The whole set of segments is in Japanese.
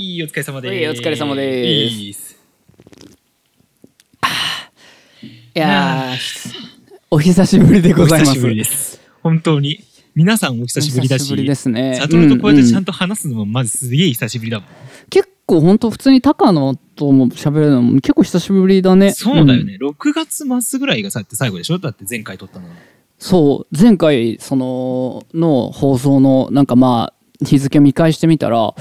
いいお疲れ様です。はいお疲れ様ですいいっすいやー、お久しぶりでございます。す。本当に。皆さんお久しぶりだし、お久しぶりですね。サトルとこうやってちゃんと。と話すのもまずすげえ久しぶりだもん。結構本当普通に高野とも喋るのも結構久しぶりだね。んそうだよね。6月末ぐらいがさって最後でしょ？だって前回撮ったのは。そう、前回、その、の放送の、なんかまあ、日付見返してみたら、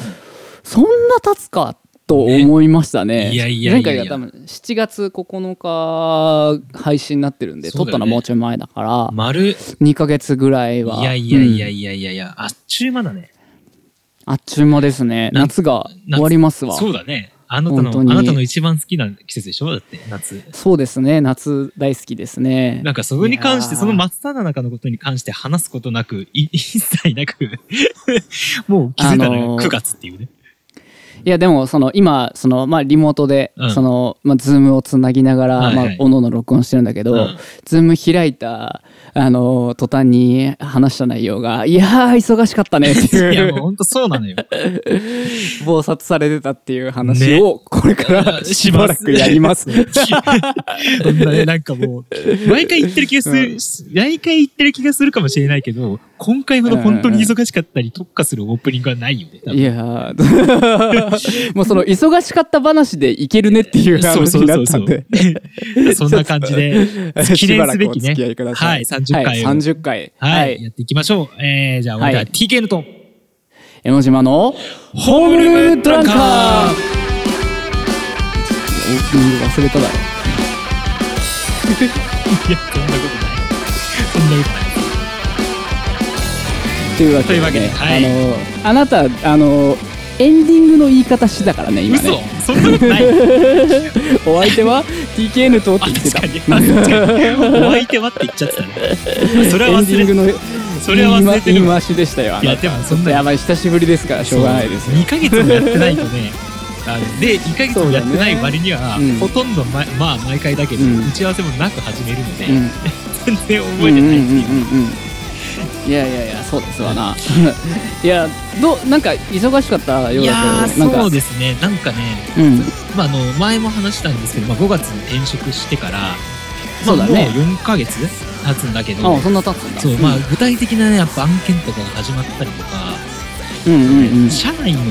そんな経つかと思いましたね。ねいやいやいやいや前回が多分7月9日配信になってるんで、ねったのはもうちょい前だから、丸、2ヶ月ぐらいは。いやいやいやうんいやいやいや、あっちゅう間だね。あっちゅう間ですね。な夏が終わりますわ。そうだね。あなたの、あなたの一番好きな季節でしょ？だって、夏。そうですね。夏大好きですね。なんかそれに関して、その真っ只中のことに関して話すことなく、い一切なく、もう気づいたのよ、あのー9月っていうね。いやでもその今そのまあリモートで、うん。そのまあズームをつなぎながら、まあおのおの録音してるんだけど、うん。ズーム開いたあの途端に話した内容がいやー忙しかったねってい や、いうもうほんとそうなのよ。忙殺されてたっていう話ね。をこれからしばらくやります。なんかもう、毎回言ってる気がする、毎回言ってる気がするかもしれないけど、今回ほど本当に忙しかったり特化するオープニングはないよね。いやー もうその忙しかった話でいけるねっていう話になったんで。そんな感じで、記念すべきね。はいい、30回を。はい、30回。はい、やっていきましょう。えー、じゃあ、はい TK のと、江ノ島のホームルームドランカーオープニング忘れただろいや、そんなことない。そんなことない。というわけで,、ね、けではい。あのあなたあのエンディングの言い方してたからね今嘘。ねそんなことない。お相手は TKN とってあ、言ってた。お相手はって言っちゃってたね。それは忘れてエンディングのそれは忘れてる。言い回しでしたよあいや、でもそんなやばい久しぶりですからしょうがないです。よ2ヶ月もやってないとね。で2ヶ月もやってない割には、ね。うん。ほとんどままあ毎回だけど、うん。打ち合わせもなく始めるので、うん。全然覚えてないっていう,、うんうんうんうんうんいやいやいやそうですわな。いやどうなんか忙しかったようだけどそうですね。なんかね、うん。まあ、あの前も話したんですけど、まあ、5月に転職してから、まあ、そうだね。もう4ヶ月経つんだけどあそんな経つんだ。そうまあ、具体的なねやっぱ案件とかが始まったりとか、うんうんうん。社内の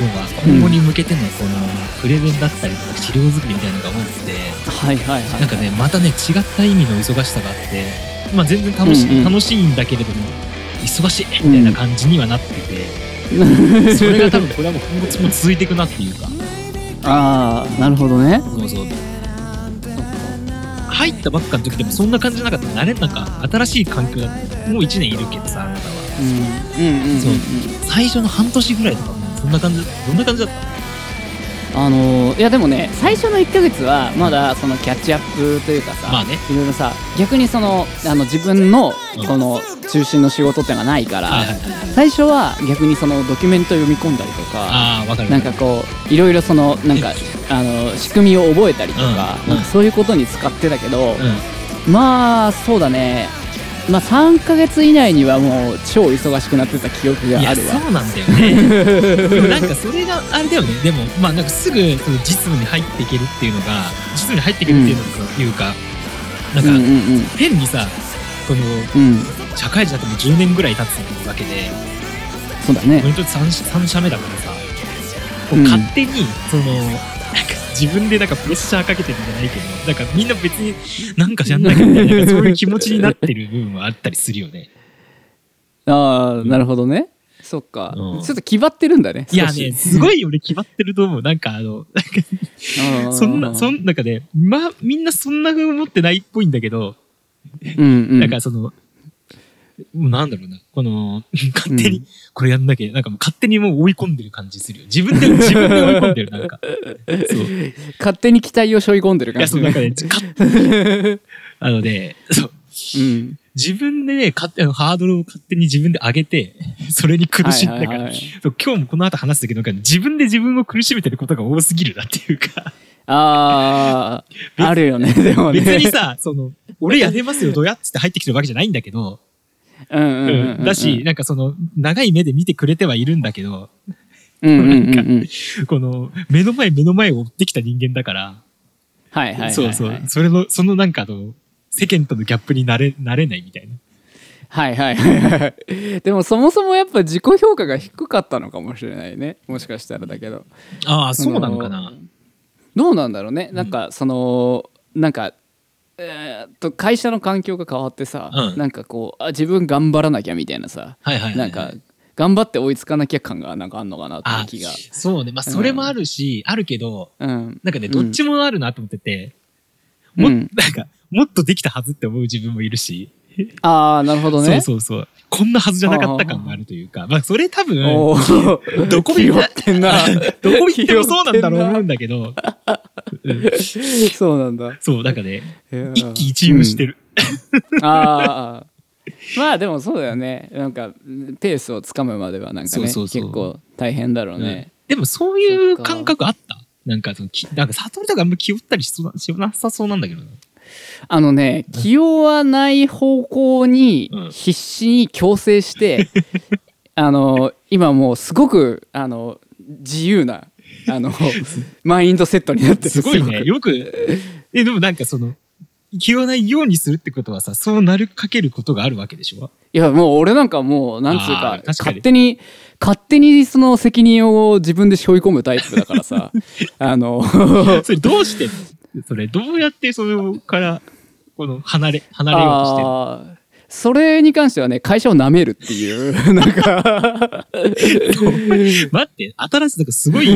要は今後に向けてのこのプレゼンだったりとか資料作りみたいなのが多くて、はいはいはい。なんかね、またね、違った意味の忙しさがあって、まあ全然楽し,、うんうん。楽しいんだけれども、忙しいみたいな感じにはなってて、それが多分これはもう今後も続いていくなっていうか、ああなるほどね。そうそう。入ったばっかの時でもそんな感じじゃなかった。慣れなんか。新しい環境だもう1年いるけどさあなたは。うん。うんうんうんそう。最初の半年ぐらいとかもそんな感じどんな感じだったあのーいやでもね最初の1ヶ月はまだそのキャッチアップというかさ、まあね。いろいろさ逆にそのあの自分のうんこの中心の仕事ってのがないから、最初は逆にそのドキュメント読み込んだりとかああわかるなんかこういろいろそのなんか あの仕組みを覚えたりとか,、うん。なんかそういうことに使ってたけど、うん。まあそうだねまあ3ヶ月以内にはもう超忙しくなってた記憶があるわ。そうなんだよね。でもなんかそれがあれだよね。でもまあなんかすぐその実務に入っていけるっていうのが実務に入っていけるっていうのが、いうかなんか、うんうんうん。変にさこのうん。社会人だってもう10年ぐらい経つわけでそうだね。俺にとって 3, 三社目だからさ、こううん。勝手にその自分でなんかプレッシャーかけてるんじゃないけどなんかみんな別になんかやんなきゃみたいななんかそういう気持ちになってる部分はあったりするよね。ああなるほどね。そっか、うん。ちょっと気張ってるんだねいやね、すいごい俺決まってると思う。なんかあの、なんか そんな、そん中で、まあ、みんなそんな風思ってないっぽいんだけど、うんうん。なんかその、なんだろうな、この、勝手にこれやんなきゃ、なんかもう勝手にもう追い込んでる感じするよ。自分で、自分で追い込んでる、なんか。そう。い勝手に期待を背負い込んでる感や、じそう、なんかね、か あのね、そう。うん。自分でね、勝手ハードルを勝手に自分で上げて、それに苦しんだから、今日もこの後話すけど、自分で自分を苦しめてることが多すぎるなっていうか、あああるよねでもね。別にさ、その、俺やれますよ、どうやっつって入ってきてるわけじゃないんだけど、だし、なんかその、長い目で見てくれてはいるんだけど、なんこの、目の前目の前を追ってきた人間だから、はいはいはいはい。そうそう。それの、そのなんかあの、世間とのギャップになれ、なれないみたいな。はいはいはいはい。でもそもそもやっぱ自己評価が低かったのかもしれないね。もしかしたらだけど。ああ、そうなのかな。どうなんだろうね。なんかそのなんかえーっと会社の環境が変わってさ、うん。なんかこうあ自分頑張らなきゃみたいなさ、はいはいはいはい。なんか頑張って追いつかなきゃ感がなんかあんのかなって気が。そうね。まあ、それもあるし、あるけど、うん。なんかね、どっちもあるなと思ってて、うん。もなんか、もっとできたはずって思う自分もいるし、ああなるほどね。そうそうそう。こんなはずじゃなかった感があるというか、まあ、それ多分、どこ見拾ってんな。どこ行ってもそうなんだろう思うんだけど、う んそうなんだ。そう、なんかね、一喜一憂してる。ああまあでもそうだよね。なんかペースをつかむまではなんかねそうそうそう。結構大変だろうね、でもそういう感覚あった？なんかその、きなんか悟りとかあんま気負ったりしそうなしなさそうなんだけどな。あのね気負わない方向にうん。必死に強制して、あの今もうすごくあの自由なあの マインドセットになってる。すごいね。く。よく、え、でもなんかその、気負わないようにするってことはさ、そうなるかけることがあるわけでしょ？いやもう俺なんかもうなんつうか勝手に勝手にその責任を自分で背負い込むタイプだからさ。あのそれどうして、それどうやってそれから、この、離れ、離れようとしてるあーそれに関してはね会社を舐めるっていう なんか。待って、新しい、なんかすごい、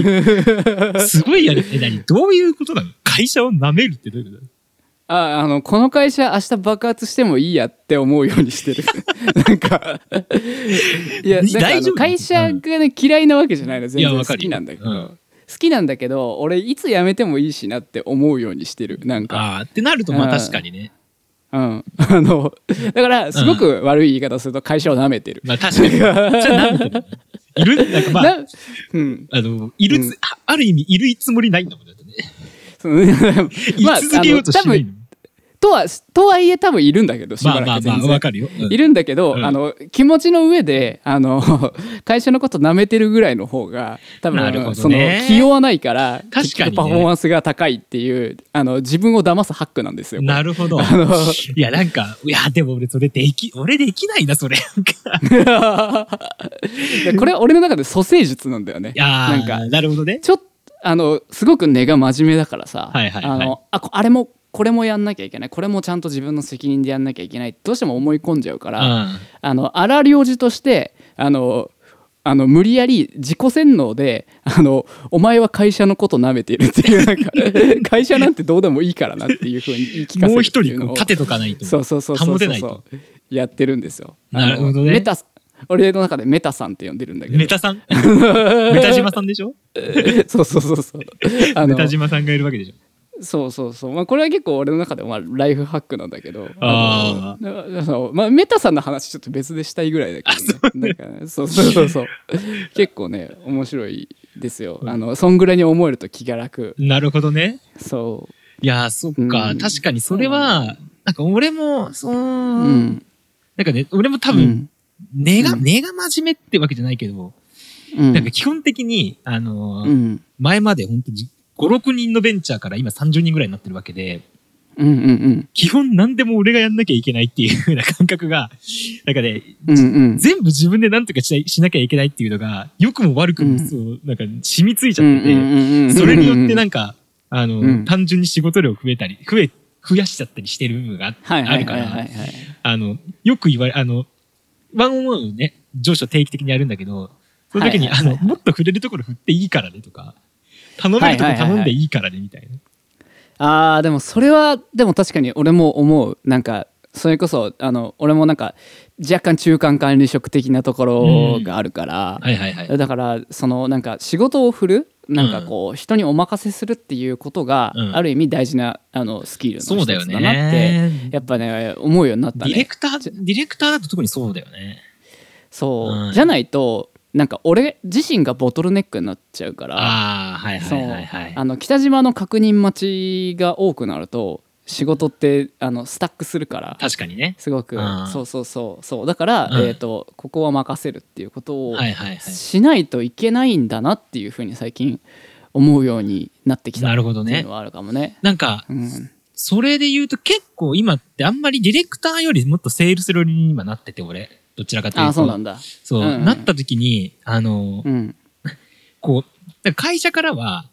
すごいやる。え、何？どういうことなの？会社を舐めるってどういうこと？ああのこの会社明日爆発してもいいやって思うようにしてる。なんか。いやなんかあ大丈夫の会社がね嫌いなわけじゃないの全然好きなんだけど、うん好きなんだけど俺いつ辞めてもいいしなって思うようにしてる。なんか。ああ、ってなると、まあうん。確かにね。うん。あのだからすごく悪い言い方すると会社を舐めてる、まあ確かに。じゃあ舐めてる。いる？なんかまあ、なうん。あの、いるつ、うん。あある意味、いるつもりないんだもんだってね。その言い続けようとしないの。とはとはいえ多分いるんだけどしばらく全然いるんだけど、うんあの気持ちの上であの 会社のこと舐めてるぐらいの方が多分、ねその気負わないから確かにねパフォーマンスが高いっていうあの自分を騙すハックなんですよ。なるほど。いや、なんか、いや、でも俺それでき、俺できないな、それ。これは俺の中で蘇生術なんだよね。いやーなんかなるほどね。ちょっとあのすごく根が真面目だからさ、はいはいはいあのあこあれもこれもやんなきゃいけない。これもちゃんと自分の責任でやんなきゃいけない。どうしても思い込んじゃうから、うん。あの荒領事としてあのあの無理やり自己洗脳であのお前は会社のこと舐めてるっていうなんか 会社なんてどうでもいいからなっていうふうに言い聞かせるもう一人立てとかないと。そうそうそうそう保てないと。そうやってるんですよ。なるほどね。メタ俺の中でメタさんって呼んでるんだけど。メタさん？メタ島さんでしょ？そうそうそうそう。あのメタ島さんがいるわけでしょそうそうそう、まあ、これは結構俺の中でもまあライフハックなんだけど。あのそうまあ、メタさんの話ちょっと別でしたいぐらいだけど、ね、なんかねそうそうそうそう。結構ね面白いですよ。あのそんぐらいに思えると気が楽。なるほどね。そいやー、そっか。うん。確かにそれは、なんか俺も、そう、ううん。なんかね、俺も多分、うん。根が、うん。根が真面目ってわけじゃないけど、うん。なんか基本的に、あのーうん。前まで本当に5、6人のベンチャーから今30人ぐらいになってるわけで、うんうん基本何でも俺がやんなきゃいけないっていう風な感覚が、なんかね、うんうん。うん全部自分で何とかしなきゃいけないっていうのが、良くも悪くもそう、なんか染みついちゃってて、それによってなんんか、あの、うん。単純に仕事量増えたり、増え、増やしちゃったりしてる部分があるから、あの、よく言われ、あの、ワンオンワンをね、上司と定期的にやるんだけど、その時に、あの、もっと触れるところ振っていいからねとか、頼めるところ頼んでいいからねみたいな。あーでもそれはでも確かに俺も思うなんかそれこそあの俺もなんか若干中間管理職的なところがあるから、はいはいはい。だからそのなんか仕事を振るなんかこう人にお任せするっていうことがうんある意味大事なあのスキルのそうだよ一つだなってね。やっぱね思うようになったディレねクター、ディレクターだと特にそうだよね。そう、うんじゃないとなんか俺自身がボトルネックになっちゃうからああ、はいはそういはいはい。あの北島の確認待ちが多くなると仕事ってあのスタックするから確かにね。すごくうんそうそうそうそうだから、うんえー、とここは任せるっていうことを。しないといけないんだなっていうふうに最近思うようになってきたなるほどねっていうの。はあるかもね。なんか、うんそれで言うと結構今ってあんまりディレクターよりもっとセールス寄りに今なってて、俺。どちらかというと。あそうなんだ。そう、うんうん。なった時に、あの、うん。こう、会社からは、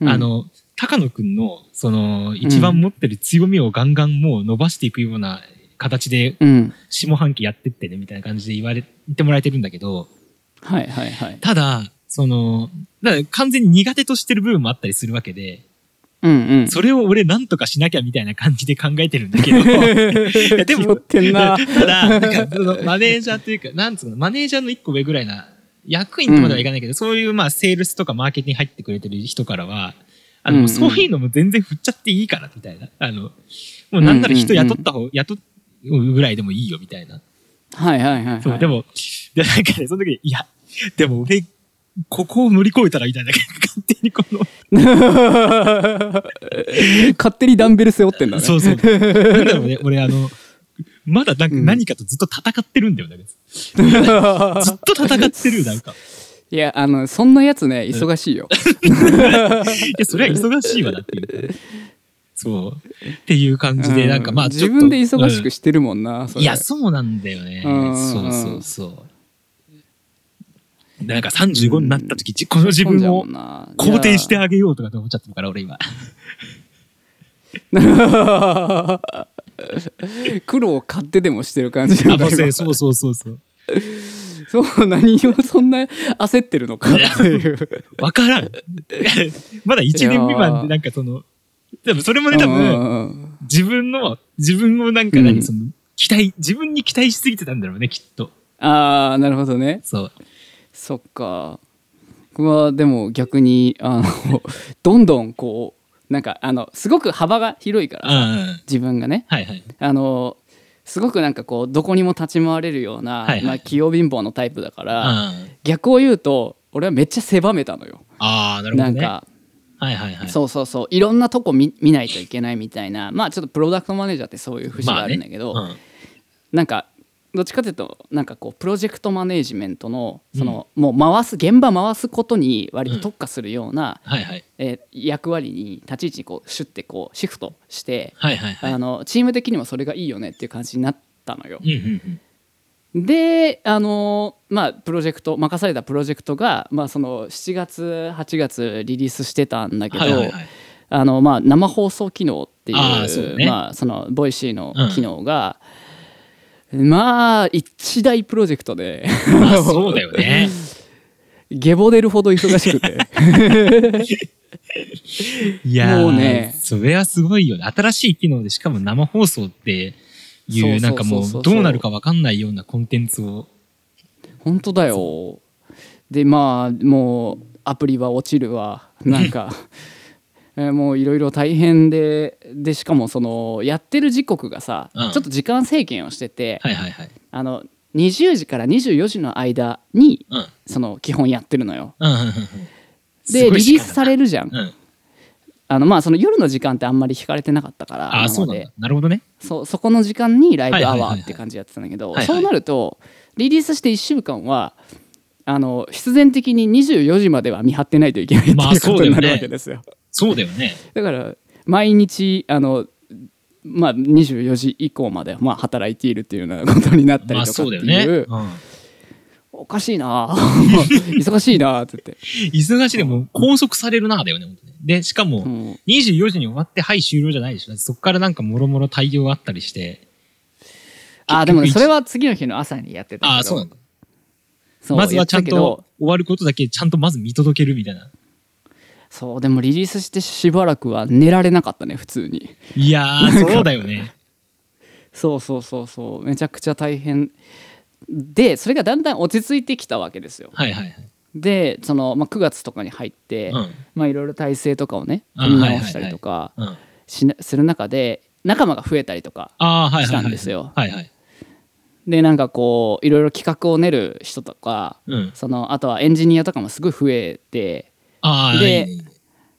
うん。あの、高野くんの、その、一番持ってる強みをガンガンもう伸ばしていくような形で、うん。下半期やってってね、みたいな感じで言われ、言ってもらえてるんだけど、はいはいはい。ただ、その、だから完全に苦手としてる部分もあったりするわけで、うんうん。それを俺なんとかしなきゃみたいな感じで考えてるんだけど、いやでも気負ってんな。ただ、なんかそのマネージャーというか、なんつうの、マネージャーの一個上ぐらいな、役員とまではいかないけど、そういうまあ、セールスとかマーケティングに入ってくれてる人からは、あの、うんうんそういうのも全然振っちゃっていいから、みたいな。あの、もうなんなら人雇った方、雇うぐらいでもいいよ、みたいな。はいはいはいはい。そう、でも、で、なんかね、その時に、いや、でも俺、ここを乗り越えたら、みたいな、勝手にこの、勝手にダンベル背負ってんだね。そうそう。なんだろうね、俺あの、まだなんかうん何かとずっと戦ってるんだよね。ずっと戦ってる、なんか。いや、あの、そんなやつね、忙しいよ。いや、それは忙しいわなっていう。そう。っていう感じで、なんかまあ、自分で忙しくしてるもんな、いや、そうなんだよね。うんそうそうそう。なんか35になった時、この自分を肯定してあげようとかって思っちゃってるから、俺今。苦労を買ってでもしてる感じあ、なんだ今まあそうそうそうそうそう。そう何をそんな焦ってるのかっていうわからん。まだ1年未満で、なんかその、でもそれもね、多分、分自分の、自分をなんか何、うんその、期待、自分に期待しすぎてたんだろうね、きっと。ああなるほどねそう。そっか僕はでも逆にあの どんどんこうなんかあのすごく幅が広いから。自分がねはいはい。あのすごくなんかこうどこにも立ち回れるような、はいはいまあ、器用貧乏のタイプだかうん。ら、あ逆を言うと俺はめっちゃ狭めたのよ。あー、なるほどね。なんかはいはいはい。そうそうそういろんなとこ見見ないといけないみたいなまあちょっとプロダクトマネージャーってそういう節があるんだけど、まあねなんかどっちかというとなんかこうプロジェクトマネージメントのその、もう回す現場回すことに割と特化するような、うんはいはい。えー役割に立ち位置にこうシュッてこうシフトして、はいはいはい。あのチーム的にもそれがいいよねっていう感じになったのよ。うんうんうん。であのまあプロジェクト任されたプロジェクトが、まあ、その7月8月リリースしてたんだけど、はいはいはい。あのまあ、生放送機能っていうまあ、その Voicy の機能が、まあ一大プロジェクトでまあそうだよね。ゲボ出るほど忙しくて いやーもうねそれはすごいよね。新しい機能で、しかも生放送っていう、なんかもう、どうなるかわかんないようなコンテンツを。本当だよでまあもうアプリは落ちるわなんか えーもういろいろ大変ででしかもそのやってる時刻がさ、うんちょっと時間制限をしてて、はいはいはい。あの20時から24時の間にうん。その基本やってるのよ。でリリースされる。るじゃん。うん。あのまあその夜の時間ってあんまり引かれてなかったからあそうなるほどね。そうそこの時間にライブアワーって感じやってたんだけどそうなるとリリースして1週間はあの必然的に24時までは見張ってないといけないっていうまあことになるわけですよ。そうだよね。だから毎日あのまあ24時以降までまあ働いているっていうようなことになったりまあとかっていう,、そうだよね。うん。おかしいな 忙しいなって言って、忙しいでも拘束されるな、だよね、で、しかも、うん24時に終わって、はい、終了じゃないでしょ。そこからなんかもろもろ対応があったりして。あでもそれは次の日の朝にやってたけどああ、そうなんだ。そうまずはちゃんと終わることだけちゃんとまず見届けるみたいな。そうでもリリースしてしばらくは寝られなかったね普通にいやー、そうだよね。そうそうそうそうめちゃくちゃ大変でそれがだんだん落ち着いてきたわけですよはいはいはい。でその、まあ、9月とかに入って、うん。まあいろいろ体制とかをねあ組み直したりとかする中で仲間が増えたりとか。したんですよはいはい。でなんかこういろいろ企画を練る人とかうん。そのあとはエンジニアとかもすごい増えてで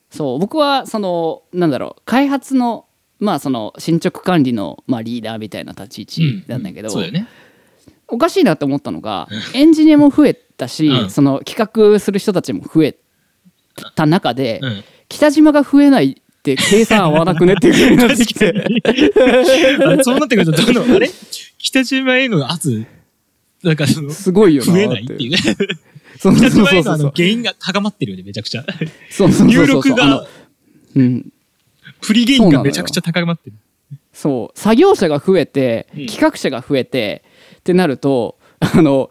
そう僕はそのなんだろう開発のまあその進捗管理の、まあ、リーダーみたいな立ち位置なんだけど、そうだよね。おかしいなって思ったのがエンジニアも増えたし、うん。その企画する人たちも増えた中で、うん。北島が増えないって計算合わなくねっていうふうになってきて。あそうなってくると、どんどん、あれ？北島への圧、なんかその、すごいよな増えないっていう。ね。そうそうそうそうそうの原因が高まってるよね、めちゃくちゃ。そうそう入そうそう力が、うんプリゲインがめちゃくちゃ高まってる。そう作業者が増えてうん企画者が増えて、ってなると あの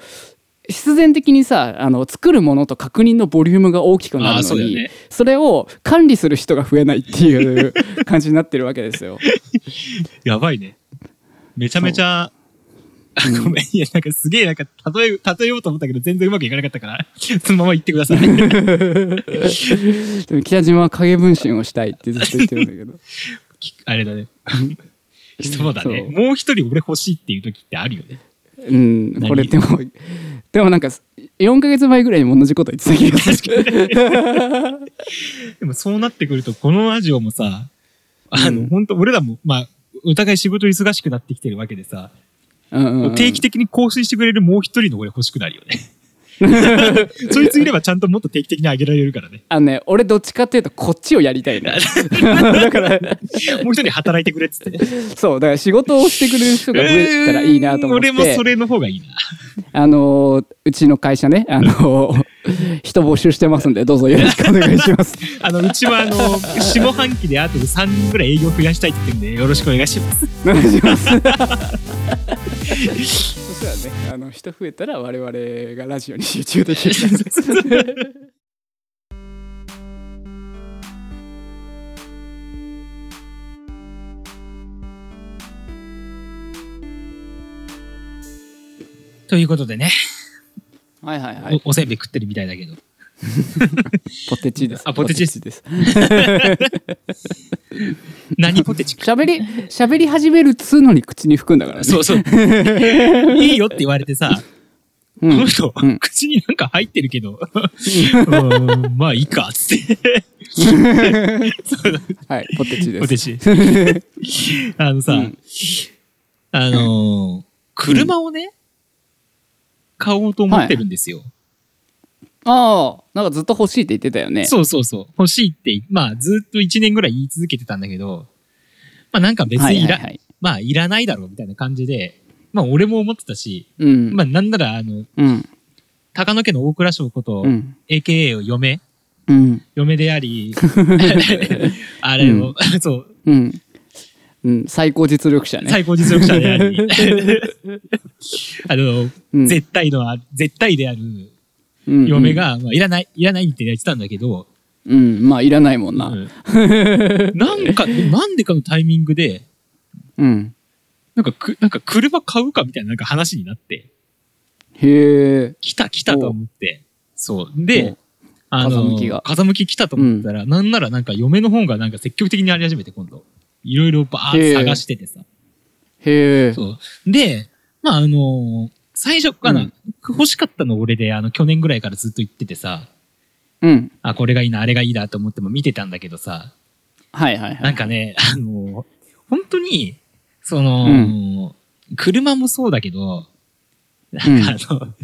必然的にさあの作るものと確認のボリュームが大きくなるのにねそれを管理する人が増えないっていう感じになってるわけですよ。やばいね。めちゃめちゃ、あごめん、いや、なんかすげえ、なんか、例え、例えようと思ったけど、全然うまくいかなかったから、そのまま言ってください。でも北島は影分身をしたいってずっと言ってるんだけど。きあれだね。そうだね。もう一人俺欲しいっていう時ってあるよね。うん。何？これでもでもなんか4ヶ月前ぐらいにも同じこと言ってた気がする。でもそうなってくると、このラジオもさ、あの、うん。本当俺らも、まあ、お互い仕事忙しくなってきてるわけでさ、うんうんうん定期的に更新してくれるもう一人の俺欲しくなるよね。そいついればちゃんともっと定期的にあげられるからね。あのね俺どっちかっていうとこっちをやりたいな だからもう一人働いてくれっつって。そうだから仕事をしてくれる人が増えたらいいなと思って、うん俺もそれの方がいいな。あのーうちの会社ね、あのー 人募集してますんでどうぞよろしくお願いします。あの、うちはあの、下半期であと3人ぐらい営業増やしたいって言ってるんで、よろしくお願いします。お願いします。そしたらね。あの人増えたら我々がラジオに集中できる。ということでね、はいはいはい。おおせんべい食ってるみたいだけど。ポテチです。あポテチ。です。何ポテチ喋り喋り始めるっつうのに口に含んだからね。そうそう。いいよって言われてさ、うん。この人、うん。口になんか入ってるけど、うん。まあいいか、つって。そう。はいポテチです。ポテチ。あのさ、うん。あのー車をね、買おうと思ってるんですよ。ああなんかずっと欲しいって言ってたよね。そうそうそう。欲しいって、まあずっと1年ぐらい言い続けてたんだけど、まあなんか別にいら、はいはいはい。まあいらないだろうみたいな感じで、まあ俺も思ってたし、うん。まあなんならあの、うん。高野家の大倉省こと、うん。AKA を嫁うん。嫁であり、あれを、そう、うんうん最高実力者ね。最高実力者であり、あの、うん。絶対のあ、絶対であるうん嫁が、まあ、いらない、いらないって言ってたんだけど、うんまあいらないもんな。うん。なんか、なんでかのタイミングで、うん。なんかく、なんか車買うかみたいななんか話になって、へえ来た来たと思って、そう。で、あの、風向きが。風向き来たと思ったら、なんならなんか嫁の方がなんか積極的にやり始めて、今度。いろいろバー。探しててさ。へえそう。で、まああの最初から、うん。欲しかったの俺で、あの、去年ぐらいからずっと言っててさ、うん。あ、これがいいな、あれがいいなと思っても見てたんだけどさ、はいはいはい。なんかね、あの本当に、その、車もそうだけど、なんかあの、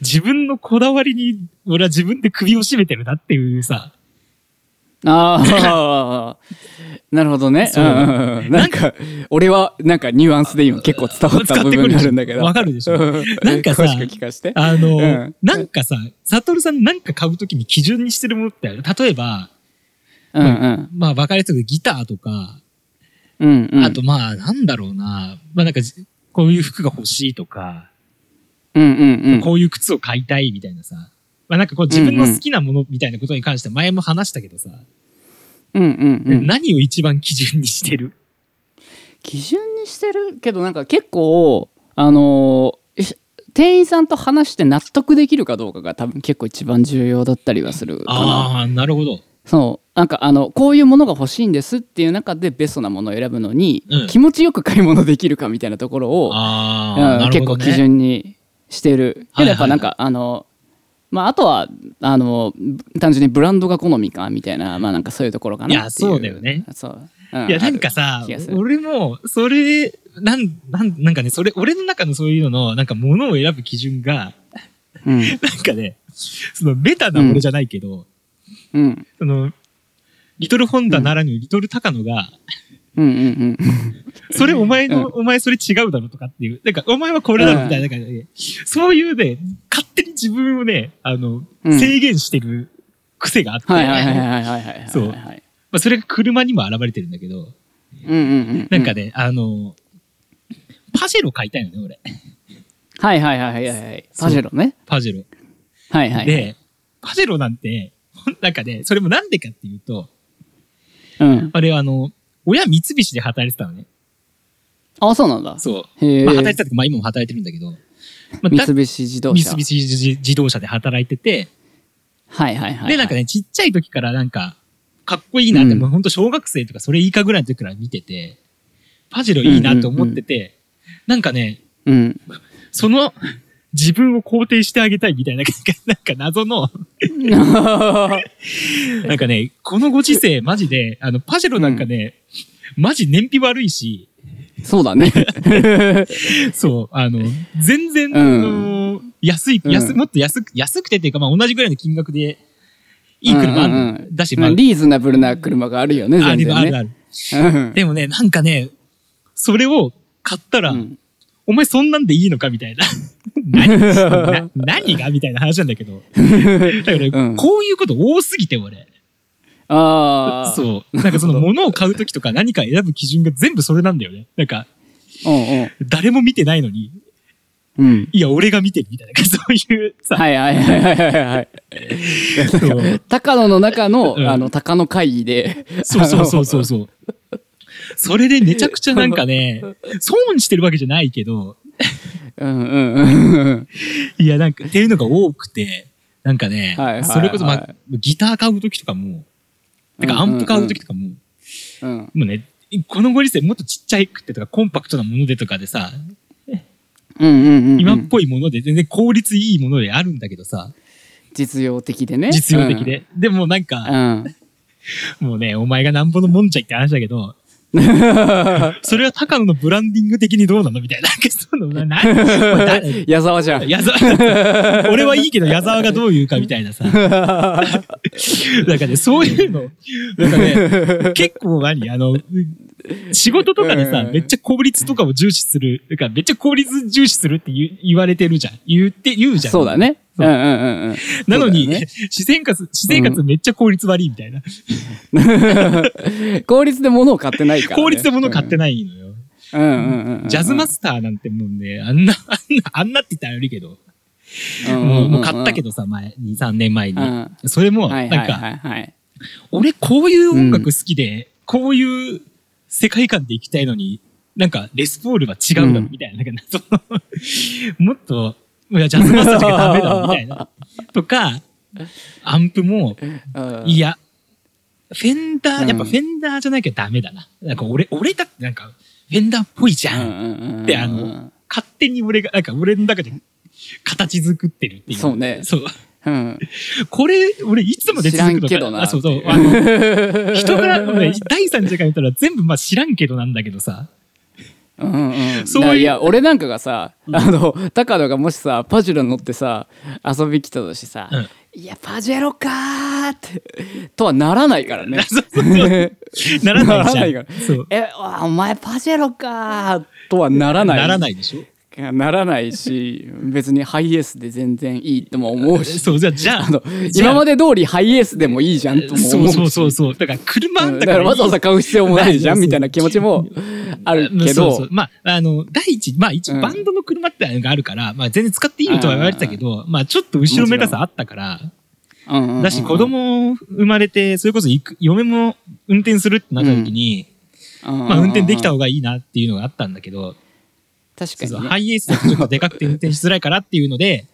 自分のこだわりに、俺は自分で首を絞めてるなっていうさ、ああ なるほどね。なんか俺はなんかニュアンスで今結構伝わった部分があるんだけど。わかるでしょ。うん。なんかさあの、うん。なんかさ、サトルさんなんか買うときに基準にしてるものってある？例えば、うんうん。まあ、分かりやすくギターとか、うんうん。あとまあ、なんだろうな、まあなんか、こういう服が欲しいとか、うんうんうん。こういう靴を買いたいみたいなさ、まあなんかこう自分の好きなものみたいなことに関して前も話したけどさ、うんうんうん。何を一番基準にしてる？基準にしてるけどなんか結構あのーし店員さんと話して納得できるかどうかが多分結構一番重要だったりはするかな。ああ、なるほど。そうなんかあのこういうものが欲しいんですっていう中でベストなものを選ぶのに、うん。気持ちよく買い物できるかみたいなところを、うんね。結構基準にしてる。けどやっぱなんか、はあのまああとはあの単純にブランドが好みかみたいなまあなんかそういうところかな。いやそうだよね。そう。うん。いや、なんかさ俺も、それ、なん、なん、なんかね、それ、俺の中のそういうのの、なんか物を選ぶ基準が、うん。なんかね、その、ベタな俺じゃないけど、うん。その、リトルホンダならぬリトル高野が、うんうんうん。それお前の、お前それ違うだろとかっていう、なんか、お前はこれだろみたいな感じで、そういうね、勝手に自分をね、あの、うん。制限してる癖があって、はいはいはいはいはいはいはいそうはいまあ、それが車にも現れてるんだけど、うんうんうんなんかね、あの、パジェロ買いたいのね、俺。はいはいはいはいはいパジェロね。パジェロ。はいはいで、パジェロなんて、なんかね、それもなんでかっていうと、うん。あれはあの、親三菱で働いてたのね。あそうなんだ。そう。まあ働いてたとか、まあ今も働いてるんだけど、まあだ三菱自動車。三菱自自動車で働いてて、はいはいはいはい。で、なんかね、ちっちゃい時からなんか、かっこいいなって、うん。もうほんと小学生とかそれ以下ぐらいの時から見てて、パジェロいいなと思ってて、なんかね、うん。その、自分を肯定してあげたいみたいな、なんか謎の、なんかね、このご時世、マジで、あの、パジェロなんかね、マジ燃費悪いし、そうだね。そう、あの、全然、うん。安い、安、うん。もっと安く、安くてっていうか、まあ同じぐらいの金額で、いい車うんうんうん。だし、まあ、リーズナブルな車があるよねあ全然ね。るあるある。うん。でもね、なんかね、それを買ったら、うんお前そんなんでいいのかみたいな。何？な何が？みたいな話なんだけど。だから、ねうんこういうこと多すぎて、俺。ああそう。なんかその物を買うときとか何か選ぶ基準が全部それなんだよね。なんか、うんうん誰も見てないのに、うんいや、俺が見てるみたいな、そういうさ、はいはいはいはいはいはいそう高野の中の、うんあの高野会議でそうそうそうそうそう。それでめちゃくちゃなんかね、損してるわけじゃないけど、うんうんうんいや、なんか、っていうのが多くて、なんかね、はいはいはい。それこそ、まあ、ギター買うときとかも、てか、アンプ買うときとかも、うん。もうね、このご時世もっとちっちゃいくてとか、コンパクトなものでとかでさ、うんうんうんうん。今っぽいもので全然効率いいものであるんだけどさ、実用的でね。実用的で。でもなんか、うん。もうね、お前がなんぼのもんじゃいって話だけど、それは高野のブランディング的にどうなのみたいな。矢沢じゃん矢沢、俺はいいけど矢沢がどう言うかみたいなさ。なんかね、そういうの、なんかね、結構何あの、仕事とかでさ、うんめっちゃ効率とかを重視する。なんかめっちゃ効率重視するって言う言われてるじゃん。言って、言うじゃん。そうだねそううんうんうんうんなのに、ね私生活、私生活めっちゃ効率悪いみたいな。効率で物を買ってないからね効率で物買ってないのよ。うんうんうんうんジャズマスターなんてもうね、あんな、あんな、あんなって言ったら悪いけど、うんうんうんもうもう買ったけどさ、前、2、3年前に。うんそれも、なんか、俺こういう音楽好きで、こういう世界観で行きたいのに、なんか、レスポールは違うんみたいな。なんか、その、もっと、いや、ジャズマスターじゃダメだろ、みたいな。とか、アンプも、うんいや、フェンダー、うんやっぱフェンダーじゃなきゃダメだな。なんか俺、俺だってなんか、フェンダーっぽいじゃん。うんうんうんで、あの、勝手に俺が、なんか俺の中で形作ってるっていう。そうねそう。うん。これ、俺いつまで続くのか知らんけどなあ、そうそう。あの、人から、ね、第三者から言ったら全部まあ知らんけどなんだけどさ。うんうん、そういや俺なんかがさ、あの高野がもしさパジェロ乗ってさ遊び来たとしてさ「うん。いやパジェロかー」ってとはならないからね。ならないじゃん。ならないから。えわお前パジェロかーとはならない。ならないでしょならないし別にハイエースで全然いいとも思うし。そう、じゃあ、じゃあ。あの、今まで通りハイエースでもいいじゃんとも思うし。そうそうそうそう。だから車だかららわざわざ買う必要もないじゃんみたいな気持ちも あるけど。そうそう。まあ、あの、第一、まあ一、うん。バンドの車ってのがあるから、まあ全然使っていいよとは言われてたけど、まあちょっと後ろめたさあったから、うんうんうんだし子供生まれて、それこそ行く嫁も運転するってなった時に、まあ運転できた方がいいなっていうのがあったんだけど、う確かにね。ハイエースだとちょっとでかくて運転しづらいからっていうので、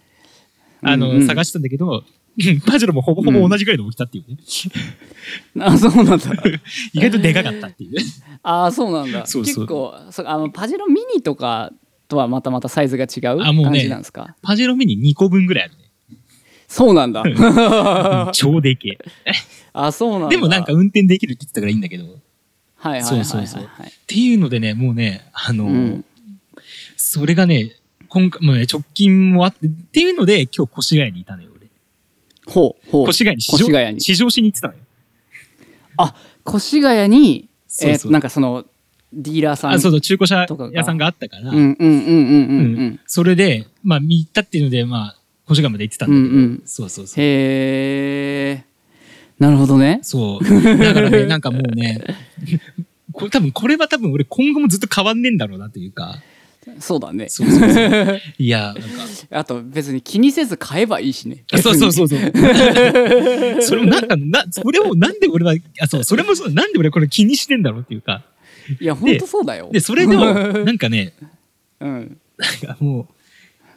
あの、うん。うん探したんだけど、うんパジェロもほぼほぼ同じぐらいの大きさっていうね。あそうなんだ。意外とでかかったっていう。あそうなんだ。そうそう。結構そあのパジェロミニとかとはまたまたサイズが違う感じなんですか？パジェロミニ2個分ぐらいあるね。そうなんだ。う ん超でけえ。あそうなんだ。でもなんか運転できるって言ってたからいいんだけど。はいはいはいはいそうそうそう。っていうのでね、もうね、あのーうんそれがね、今回、もうね、直近もあって、っていうので、今日越谷にいたのよ、俺。ほうほう。越谷に試乗に。試乗しに行ってたのよ。あ越谷にそうそう。えーとなんかそのディーラーさんあ、そうそう、中古車屋さんがあったから、うんうんうんうんうん。うん。それで、まあ、見行ったっていうので、まあ、越谷まで行ってたんだけど、うんうん。そうそうそう。へえなるほどね。そう。だからね、なんかもうね、これ多分、これは多分俺今後もずっと変わんねえんだろうなというか、そうだね。そうそうそう。いや、なんか、あと別に気にせず買えばいいしね。あそうそうそうそう。それもなんか、な、それをなんで俺は、あ、そう、それもそう、なんで俺これ気にしてんだろうっていうか。いや本当そうだよ。で、それでも、なんかね、うん。なんかも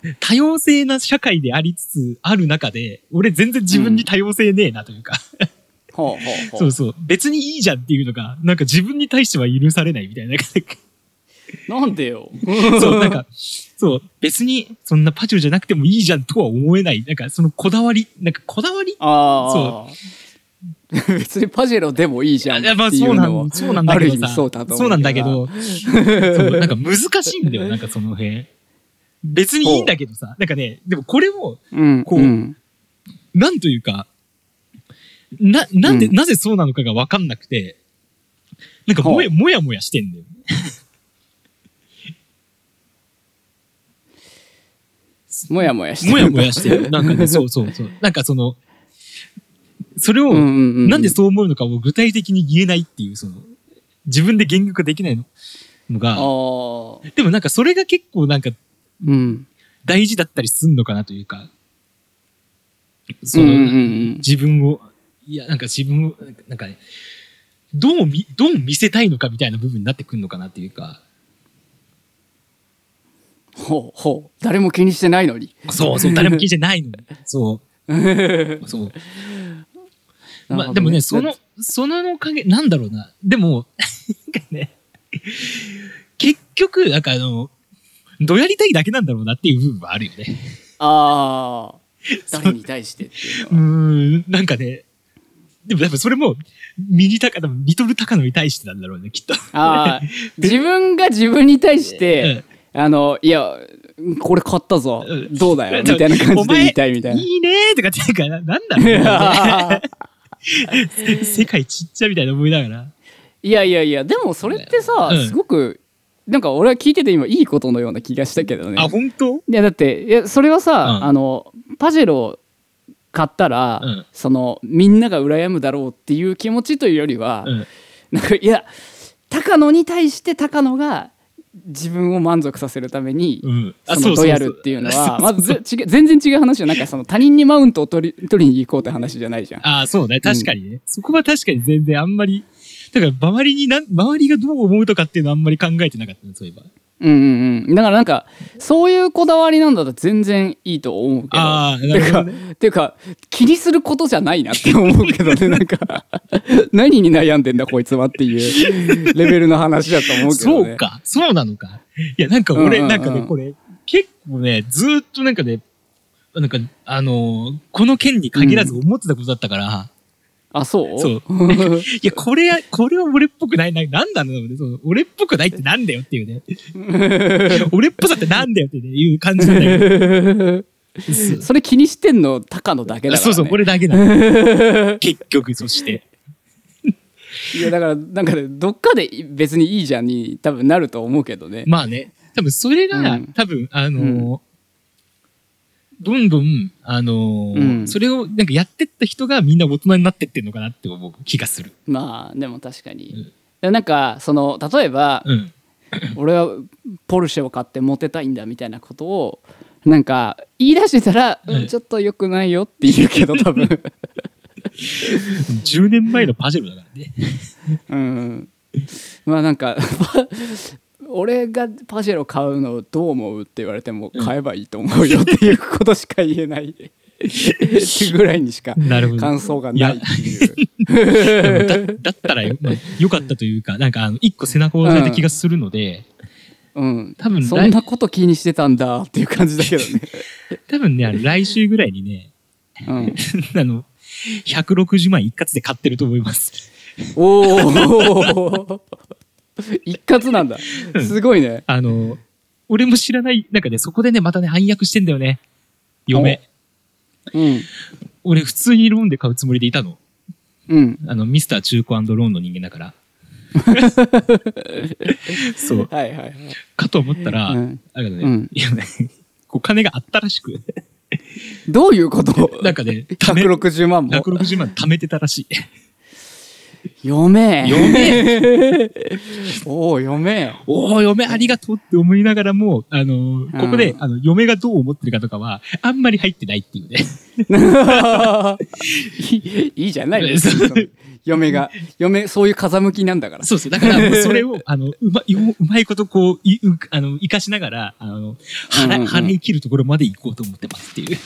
う、多様性な社会でありつつある中で、俺全然自分に多様性ねえなというか、そううそう、別にいいじゃんっていうのが、なんか自分に対しては許されないみたいな。なんでよ。そう、なんか、そう、別にそんなパチューじゃなくてもいいじゃんとは思えない。なんかそのこだわり、なんかこだわり？ああ 別にパジェロでもいいじゃんっていやまあいそうのはんそうなんだある意けどさ。味そうだと思そうなんだけど。そうなんか難しいんだよなんかその辺。別にいいんだけどさ。なんかねでもこれもうんこうん。なんというかななんで、うん。なぜそうなのかが分かんなくてなんかもやもやもやしてんだよもやもやしてもやもやしてる。なんかねそうそうそう。なんかそのそれを、なんでそう思うのかを具体的に言えないっていうその自分で言語化できないの？のが。でもなんかそれが結構なんかうん。大事だったりすんのかなというか、その、自分を、いや、なんか自分を、なんかね、どう見、どう見せたいのかみたいな部分になってくるのかなっていうか、ほうほう誰も気にしてないのにそうそう、誰も聞いてないのに。そう、そう。まあでもね、その、そのおかげ、なんだろうな。でも、なんかね、結局、なんかあの、どやりたいだけなんだろうなっていう部分はあるよね。ああ 誰に対してうん、なんかね、でもやっぱそれも、ミニタカ、多分リトルタカノに対してなんだろうね、きっと。ああ自分が自分に対して、あのいやこれ買ったぞ。うん。どうだよ。みたいな感じで言いたいみたいな。いいねーとかってなんか、ななんだ？ろうね、世界ちっちゃみたいな思いながら。いやいやいやでもそれってさ、うん。すごくなんか俺は聞いてて今いいことのような気がしたけどね。あ、本当？いやだっていやそれはさ、うん。あのパジェロ買ったら、うん。そのみんなが羨むだろうっていう気持ちというよりは、うん。なんかいや高野に対して高野が自分を満足させるために、うん。あそのドヤるっていうのは まず全然違う話じゃんなんかその他人にマウントを取り 取りに行こうって話じゃないじゃん。ああ、そうね。確かにね。そこは確かに全然あんまり、だから周りになん、周りがどう思うとかっていうのはあんまり考えてなかったね、そういえば。うんうんうん、だからなんかそういうこだわりなんだったら全然いいと思うけどああ、なるほどね。ていうか気にすることじゃないなって思うけどね なんか何に悩んでんだこいつはっていうレベルの話だと思うけどね。そうか。そうなのか。いや、なんか俺、うんうんうんなんかね、これ、結構ね、ずーっとなんかね、なんか、あのーこの件に限らず思ってたことだったから、あそう？そう いや、これや、これは俺っぽくないな。なんだろうね。その俺っぽくないってなんだよっていうね。俺っぽさってなんだよってねいう感じなんだけど。それ気にしてんの高野だけだね、そうそう、これだけなの。結局、そして。いやだからなんかねどっかで別にいいじゃんに多分なると思うけどね、まあね、多分それが、うん多分、あのーどんどん、あのーうんそれをなんかやってった人がみんな大人になってってんのかなって思う気がする。まあでも確かに、うんでなんかその例えば、うん。俺はポルシェを買ってモテたいんだみたいなことをなんか言い出してたら、うんうんちょっと良くないよって言うけど 多分10年前のパジェロだからね。うんまあなんかパ俺がパジェロ買うのどう思うって言われても買えばいいと思うよっていうことしか言えないぐらいにしか。感想がないっていう。だだったらよ,、かったというか、なんかあの、一個背中を押された気がするので、うん、多分そんなこと気にしてたんだっていう感じだけどね。多分ね、来週ぐらいにね、うん、あの、160万一括で買ってると思います。おお 一括なんだ。すごいね。あの、俺も知らない中でそこでね、またね、暗躍してんだよね。嫁。う。ん。俺普通にローンで買うつもりでいたの。うん。あの、ミスター中古ローンの人間だから。そう。はいはいはい。かと思ったら、うん。あれだね、うん。いやね、お金があったらしく、どういうこと？なんかね、貯め、160万も。160万貯めてたらしい。読め。嫁おお読め。よ おお、嫁ありがとうって思いながらも、あの、ここで、うんあの、嫁がどう思ってるかとかは、あんまり入ってないっていうね。いいじゃない。の そう嫁が嫁そういう風向きなんだから。そうそう。だから、それを、あの、うま、ようまいことこう、い、う、あの、活かしながら、あの、うんうん払い、うん。払い切るところまで行こうと思ってますっていう。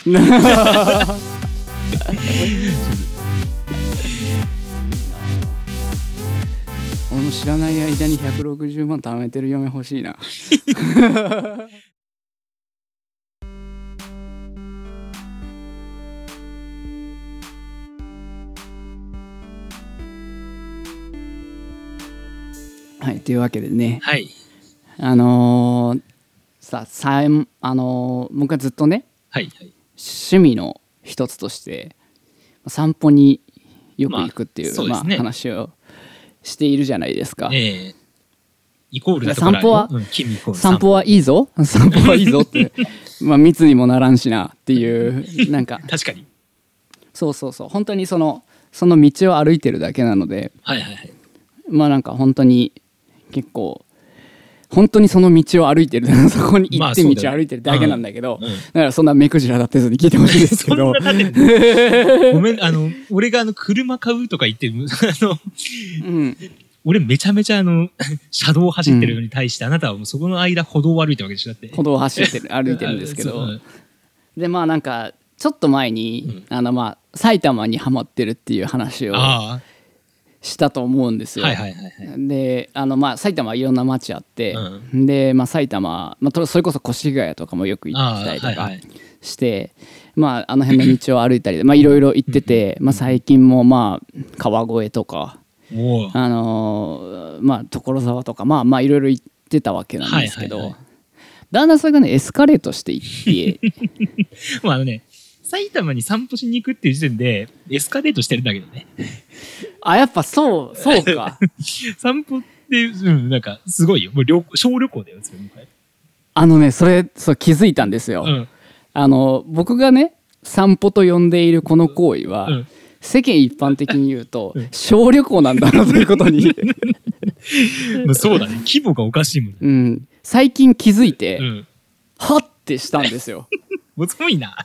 俺も知らない間に160万貯めてる嫁欲しいな はいというわけでねはい。あのーささんあのー僕はずっとねはい。はい。趣味の一つとして散歩によく行くっていう,、まあまあ話をしているじゃないですか。ええ。イコールだ散歩は？うん、君イコール散歩。はいいぞ？散歩はいいぞって。まあ密にもならんしなっていうなんか。確かに。そうそうそう。本当にそのその道を歩いてるだけなので。はいはいはい。まあなんか本当に結構本当にその道を歩いてる。そこに行って道を歩いてるだけなんだけど、うん。うんだからそんな目くじら立てずに聞いてほしいですけど。ごめん、あの、俺があの、車買うとか言って、あの、うん、俺めちゃめちゃあの、車道を走ってるのに対して、あなたはもうそこの間歩道を歩いてるわけでしょ。だって。歩道を走ってる歩いてるんですけど。でまあなんかちょっと前に、あのまあ埼玉にハマってるっていう話をあしたと思うんですあ。よ。はいはいはいはい。であのまあ埼玉はいろんな町あって、で、まあ、埼玉、まあ、とそれこそ越谷とかもよく行ってたりとかあーはいはいして、まあ、あの辺の道を歩いたりでまあいろいろ行ってて、まあ、最近もまあ川越とか。あのーまあ、所沢とかまあまあいろいろ行ってたわけなんですけど、はいはいはだんだんそれがねエスカレートしていって まあね、埼玉に散歩しに行くっていう時点で、エスカレートしてるんだけどね。あやっぱそうそうか 散歩って、うん、なんか、すごいよ。もう旅行、小旅行だよ、それも。あのねそれそう気づいたんですよ。うん。あの僕がね散歩と呼んでいるこの行為は、うん世間一般的に言うと、小旅行なんだなということに、まあそうだね。規模がおかしいもんね。うん、最近気づいて、うん。はってしたんですよ。もうすごいな。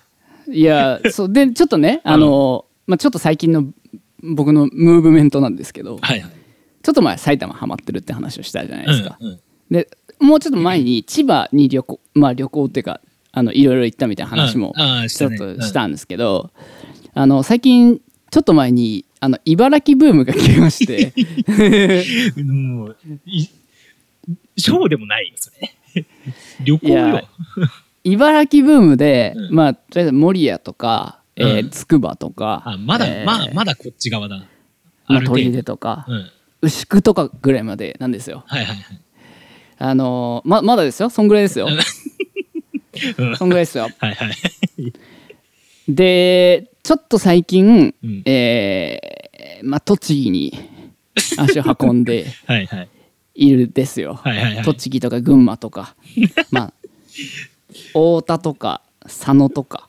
いやそうでちょっとねあの、まあ、ちょっと最近の僕のムーブメントなんですけどはいはい。ちょっと前埼玉ハマってるって話をしたじゃないですか。うんうんでもうちょっと前に千葉に旅行まあ旅行っていうかあのいろいろ行ったみたいな話もちょっとしたんですけど、あの最近ちょっと前にあの茨城ブームが来まして もう、い、ショーでもないよ、それ。旅行よ。茨城ブームで、うんまあとりあえず守谷とか、えーうんつくばとかあ、まだ、えーまあ、まだこっち側だ。まあ、程度。とか、うん。牛久とかぐらいまでなんですよ。はいはいはい。あのーままだですよそんぐらいですようんそんぐらいですよ。はいはい。でちょっと最近、うんえーまあ、栃木に足を運んで はいはい。いるですよ。はいはいはい。栃木とか群馬とか まあ太田とか佐野とか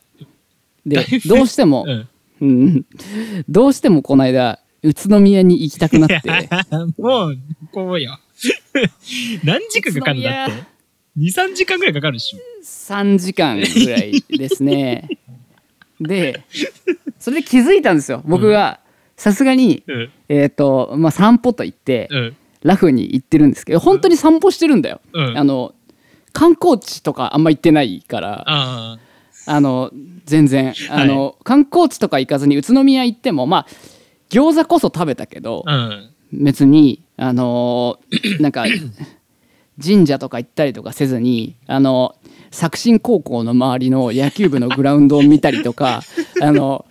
でどうしても、うん。うん、どうしてもこの間宇都宮に行きたくなってもう、こうよ。何時間かかるんだって？2、3時間ぐらいかかるでしょ。3時間ぐらいですね でそれで気づいたんですよ僕がさすがにうん。えっ、とまあ散歩と言ってうん。ラフに行ってるんですけど本当に散歩してるんだよ、うんあの観光地とかあんま行ってないからああの全然あの、観光地とか行かずに宇都宮行ってもまあ餃子こそ食べたけどあ。うん。別にあのー なんか神社とか行ったりとかせずにあの作新高校の周りの野球部のグラウンドを見たりとかあの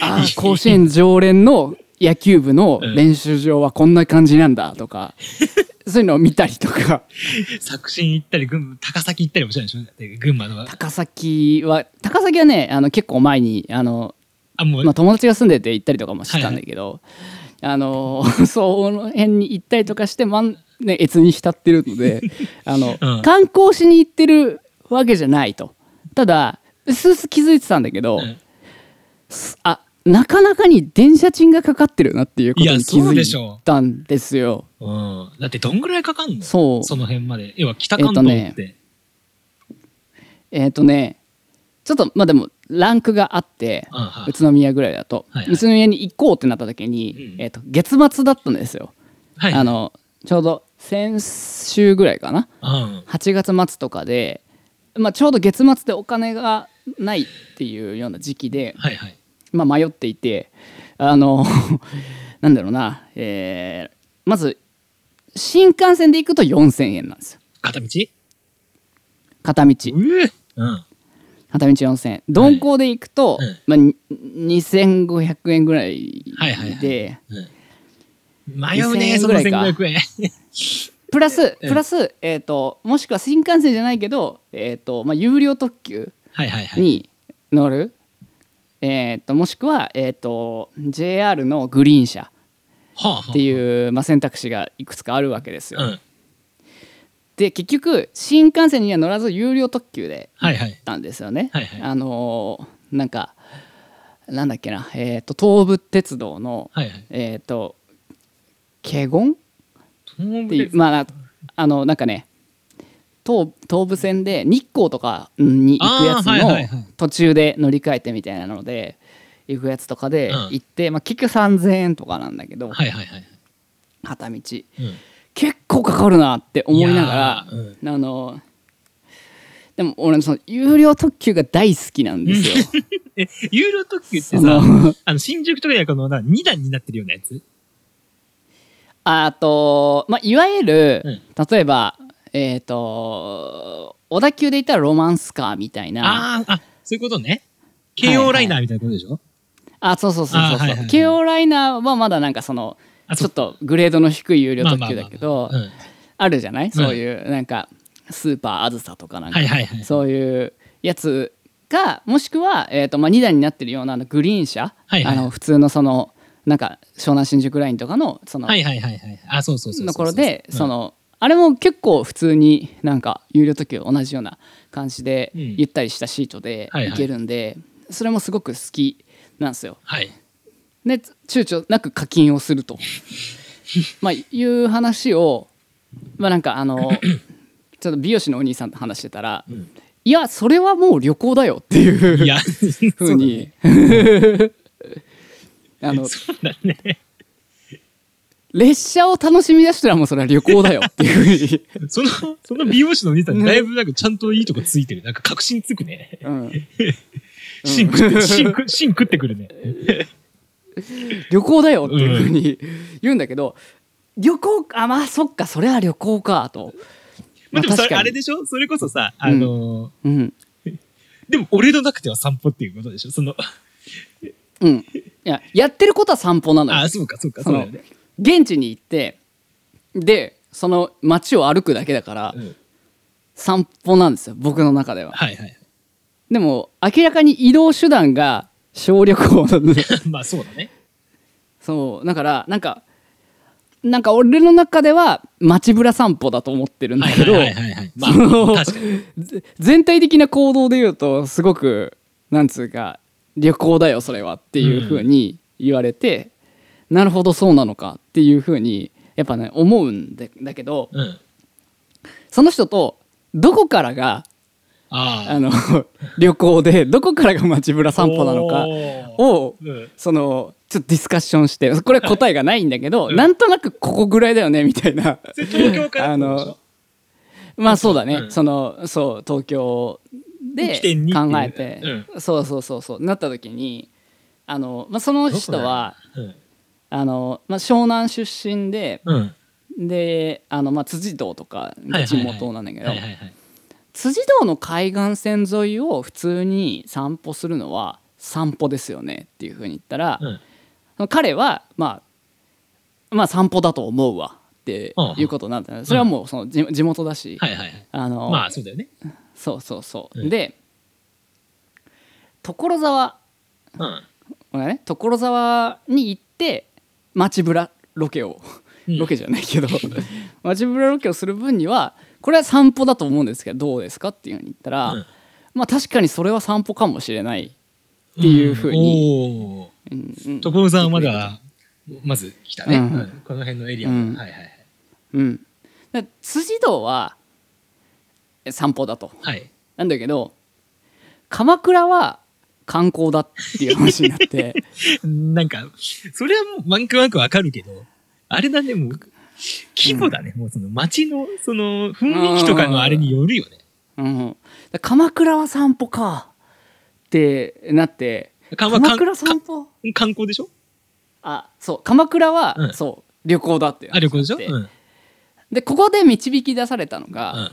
あー甲子園常連の野球部の練習場はこんな感じなんだとか、そういうのを見たりとか。作新行ったり、群馬高崎行ったりもしたでしょ？群馬のは。高崎は高崎はねあの結構前にあの、あ、もう、まあ、友達が住んでて行ったりとかもしてたんだけど、あの その辺に行ったりとかして、まんね、越に浸ってるので あの、うん。観光しに行ってるわけじゃないと。ただうすうす気づいてたんだけど、うん。すあなかなかに電車賃がかかってるなっていうことに気づいたんですよ。うん。だってどんぐらいかかんの？そうその辺まで。要は北関東って。えっとえっ、とねちょっとまあでもランクがあって、宇都宮ぐらいだと、はいはい宇都宮に行こうってなった時に、うんえっと月末だったんですよ。はい。あのちょうど先週ぐらいかなうん。8月末とかで、まあ、ちょうど月末でお金がないっていうような時期で、はいはい。まあ、迷っていてあの なんだろうな、えーまず新幹線で行くと4000円なんですよ。片道？片道。うん。片道4000円。鈍行で行くと、うん。まあ、に2500円ぐらいはいはいはい。で迷う2000ね、その円ぐらいか。1500円。プラスうん。プラス、えー、ともしくは新幹線じゃないけど、えーとまあ、有料特急はいはいはい。えー、ともしくは、えー、と JR のグリーン車っていう、まあ、選択肢がいくつかあるわけですよ。うん。で結局新幹線には乗らず有料特急で行っ。たんですよね。はいはいあのーなんかなんだっけな、えー、と東武鉄道の、はいはい。えっ、と華厳？東っていうまああのなんかね東東武線で日光とかに行くやつの途中で乗り換えてみたいなので行くやつとかでうん。行って、まあ、結局3000円とかなんだけど、はいはいはい。片道。うん。結構かかるなって思いながらあのでも俺その有料特急が大好きなんですよ。え、有料特急ってそさ、の。あの、新宿とかやこのな2段になってるようなやつ？あと、まあ、いわゆる、うん。例えばえっ、と小田急で言ったらロマンスカーみたいな。ああ、あ、そういうことね。京王ライナーみたいなことでしょ？あそうそうそうそうそう。あはいはいはい。京王ライナーはまだなんかそのあちょっとグレードの低い有料特急だけどうん。あるじゃない？そういうなんかスーパーあずさとかなんか。はいはいはい。そういうやつがもしくは、えーとまあ、2段になってるようなあのグリーン車、はいはい。あの普通のそのなんか湘南新宿ラインとかのそのはいはいはいはい。あ、そうそうそうそうそう。ところでうん。そ、のあれも結構普通になんか有料特急と同じような感じでうんゆったりしたシートではいはい行けるんでそれもすごく好きなんですよ。はい。で躊躇なく課金をすると まあいう話をまあなんかあの ちょっと美容師のお兄さんと話してたら、んいやそれはもう旅行だよっていう ふうにあのそうだね。列車を楽しみ出したらもうそれは旅行だよっていうふうに、その、その美容師のお兄さん、だいぶなんかちゃんといいとこついてる。なんか確信つくね。うん、芯食って、芯食ってくるね。旅行だよっていうふうに言うんだけど、旅行あまあそっかそれは旅行かと、まあでもそれ、あれでしょ？それこそさ、あのー、うん。でも俺のなくては散歩っていうことでしょ？その、うん、いややってることは散歩なのよ。あ、そうかそうか、そうだよね。現地に行ってでその街を歩くだけだからうん。散歩なんですよ僕の中では。はいはい。でも明らかに移動手段が小旅行なんで まあそうだね。そう。だからなんかなんか俺の中では街ぶら散歩だと思ってるんだけど全体的な行動で言うとすごくなんつうか旅行だよそれはっていうふうに言われて、なるほどそうなのかっていうふうにやっぱね思うんだだけどうん。その人とどこからがああの 旅行でどこからが街ぶら散歩なのかを、をうん。そのちょっとディスカッションしてこれは答えがないんだけど、うん。なんとなくここぐらいだよねみたいな。あのまあそうだね、うん。そのそう東京で起点にっていう。考えて、そうそうそうそう。なった時にあの、まあ、その人はうん。あの、まあ、湘南出身でうん。であの、まあ、辻堂とかが地元なんだけど。辻堂の海岸線沿いを普通に散歩するのは散歩ですよねっていうふうに言ったら、うん彼はまあまあ散歩だと思うわっていうことなんだよねそれはもうその地地元だし、はいはいはい。あのまあそうだよね。そうそうそう、うんで所沢うん。ね所沢に行って街ぶらロケを。うん。ロケじゃないけど。街ぶらロケをする分にはこれは散歩だと思うんですけどどうですかっていうふうに言ったら、うん。まあ確かにそれは散歩かもしれないっていうふうに、に。うんうん。所沢までは、まず来たね。うん。うんこの辺のエリアうん。も。はいはいはい。うん、辻堂はえ散歩だと。はい。なんだけど鎌倉は観光だっていう話になって。なんか、それはもう、なんとなくわかるけど、あれだね、もう、規模だね。もうその街の、その、雰囲気とかのあれによるよね。うん、だ鎌倉は散歩かってなって。か鎌倉散歩？観光でしょ？あそう。鎌倉は、うん。そう。旅行だって。あ、旅行でしょ？うん。でここで導き出されたのが、うん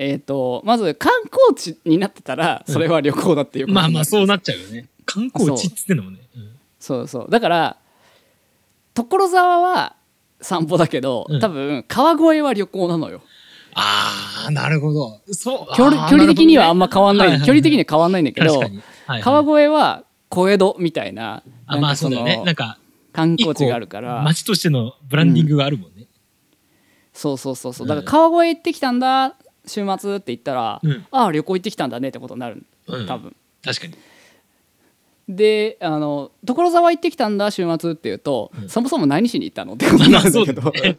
えっ、とまず観光地になってたらそれは旅行だっていうことにまあまあ、そうななっちゃうよね。観光地っつってんのもね。うんそうそうだから所沢は散歩だけど、うん多分川越は旅行なのよああ、なるほど。そう。距離距離的にはあんま変わんない、はいはいはい距離的には変わんないんだけど。はいはい川越は小江戸みたいなあ、まあそうだよね。なんか観光地があるから街としてのブランディングがあるもんね。そうそうそうそううんだから川越行ってきたんだ週末って言ったら、うんああ旅行行ってきたんだねってことになるうん多分、確かに。であの所沢行ってきたんだ週末っていうと、うんそもそも何しに行ったのってことになんだけど、だね。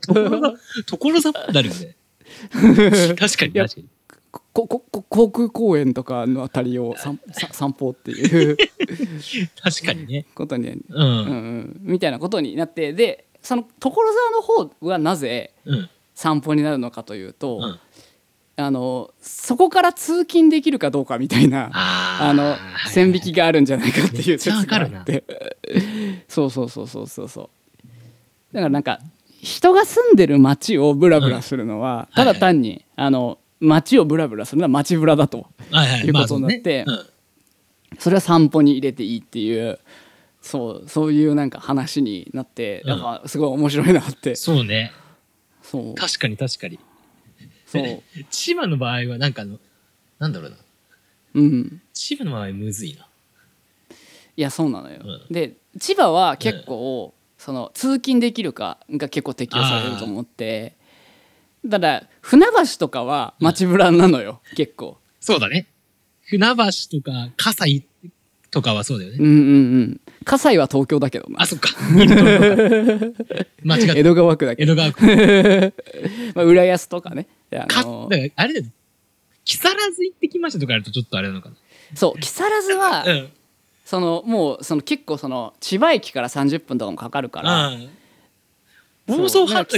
所沢、なるよね。確かに確かに。こここ航空公園とかのあたりを散さ 散歩っていう確かにね。ことに、う。うんうんん、みたいなことになってでその所沢の方はなぜうん。散歩になるのかというと、うん。あのそこから通勤できるかどうかみたいなああの線引きがあるんじゃないかっていう説があめってそうそうそうそうそうそう。だからなんか人が住んでる街をブラブラするのは、うん。ただ単に、あの街をブラブラするのは街ブラだとはいはい。いうことになってまあそうね。それは散歩に入れていいっていうそうそういうなんか話になってうん。やっぱすごい面白いなって、うんそうね。そう。確かに確かに。そう 千葉の場合はなんかあの、なんだろうな。うん千葉の場合むずいな。いやそうなのよ、うんで千葉は結構、その通勤できるかが結構適用されると思ってただ船橋とかは街ブラなのよ、結構そうだね。船橋とか、葛西とかはそうだよね。うんうんうん葛西は東京だけどなあ、そっか。間違った。江戸川区だけど、江戸川区。まあ、浦安とかねあか、のだからあれだよね。木更津行ってきましたとかやるとちょっとあれなのかそう木更津は、な。うん。そのもうその結構その千葉駅から30分とかもかかるから、うん。房総半島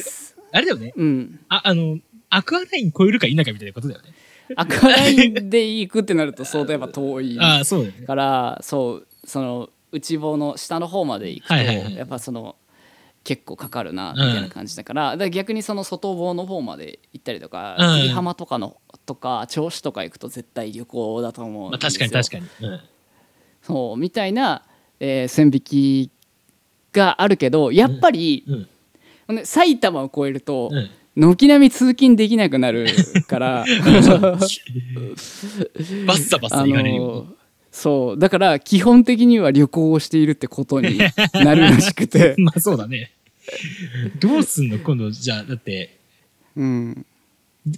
あれだよね。うんあ、あの、アクアライン超えるか否かみたいなことだよね。アクアラインで行くってなると相当やっぱ遠い ああ、そうね。からそうその内房の下の方まで行くと、はいはいはいやっぱその結構かかるなうんみたいな感じだから,、だから逆にその外房の方まで行ったりとかうん久里浜とかのとか銚子とか行くと絶対旅行だと思うんまあ確かに確かに。うん。そうみたいな、えー線引きがあるけどやっぱり、うん。埼玉を越えると、うん。軒並み通勤できなくなるから バッサバッサあ言われるよのそうだから基本的には旅行をしているってことになるらしくてね。まあそうだね。どうすんの？今度、じゃあ、だって、うん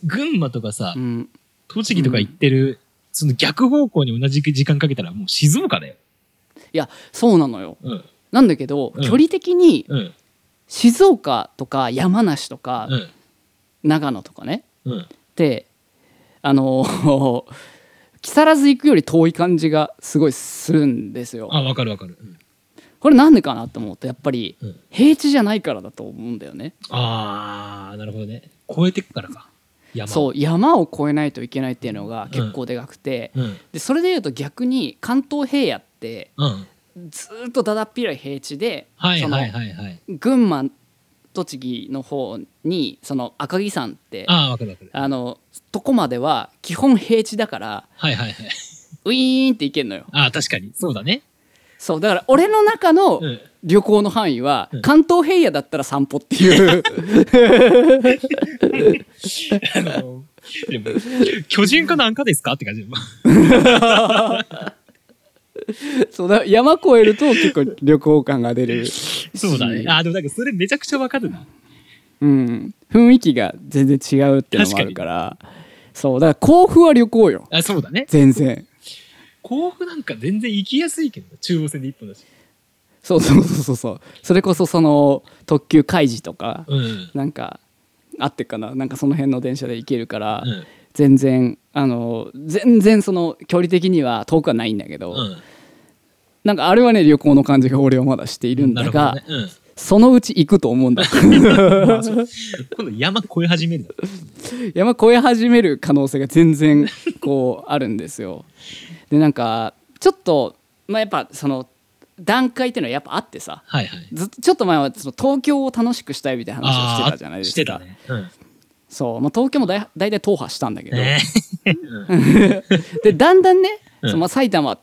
群馬とかさう、ん栃木とか行ってる、その逆方向に同じ時間かけたらもう静岡だよ。いやそうなのようん。なんだけど、うん距離的にうん。静岡とか山梨とか、うん。長野とかねうん。ってあの木更津行くより遠い感じがすごいするんですよ。あ、わかるわかる。うんこれなんでかなと思うとやっぱりうん平地じゃないからだと思うんだよね。あー、なるほどね。超えてくからか。山を。そう山を越えないといけないっていうのが結構でかくて、うん。でそれでいうと逆に関東平野ってうん。ずーっとだだっ広い平地で、はいはいはい。群馬栃木の方にその赤城山ってあのとこまでは基本平地だからはいはいはい。ウィーンって行けんのよ。あー、確かに。そうだね。そうだから俺の中のうん旅行の範囲は、うん関東平野だったら散歩っていう あのでも巨人かなんかですか？って感じ そうだ山越えると結構旅行感が出る。そうだね。あでもなんかそれめちゃくちゃわかるな。うん、雰囲気が全然違うっていうのもあるから。そう。だから甲府は旅行よ。あそうだね。全然。甲府なんか全然行きやすいけど中央線で一本だしそうそうそうそうそう。それこそその特急開示とか、うん。なんかあってかな。なんかその辺の電車で行けるから、うん。全然あの全然その距離的には遠くはないんだけど、うんなんかあれはね旅行の感じが俺はまだしているんだが、なるほどね。そのうち行くと思うんだ。山越え始める山越え始める可能性が全然こうあるんですよ。でなんかちょっとまあやっぱその段階っていうのはやっぱあってさはいはい。ずちょっと前はその東京を楽しくしたいみたいな話をしてたじゃないですか。してたね。うん。そう、まあ、東京もだい大体踏破したんだけど、ね。うん。でだんだんね、うん。そのまあ埼玉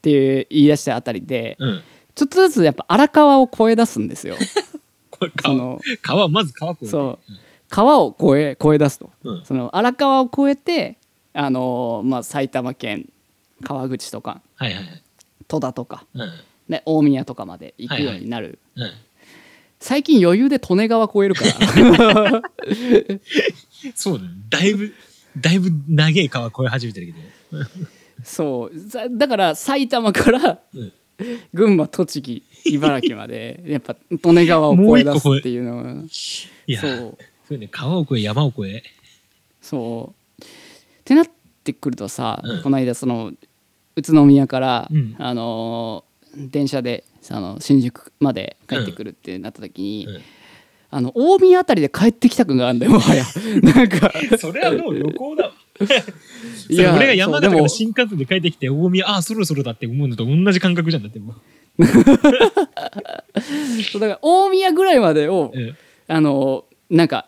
って言い出したあたりで、うん。ちょっとずつやっぱ荒川を越え出すんですよ。川その川まず川越えて。そう。川を越え越え出すと、うん。その荒川を越えて、あのーまあ、埼玉県川口とかはいはいはい。戸田とか、うん。ね、大宮とかまで行くようになる、うん。最近余裕で利根川越えるから。そうだね。だいぶだいぶ長い川越え始めてるけどそう。ざだから埼玉からうん。群馬栃木茨城まで やっぱ利根川を越え出すっていうのは。そう。そうね。川を越え山を越え。そう。ってなってくるとさ、うん。この間その宇都宮から、うん。あのー電車でその新宿まで帰ってくるってなった時に、うん。あの大宮あたりで帰ってきたくがあるんだよもはや。なんか。それはもう旅行だ。わいそれ俺が山形から新幹線で帰ってきて大宮ああそろそろだって思うのと同じ感覚じゃんだっても そうだから大宮ぐらいまでを、あのーなんか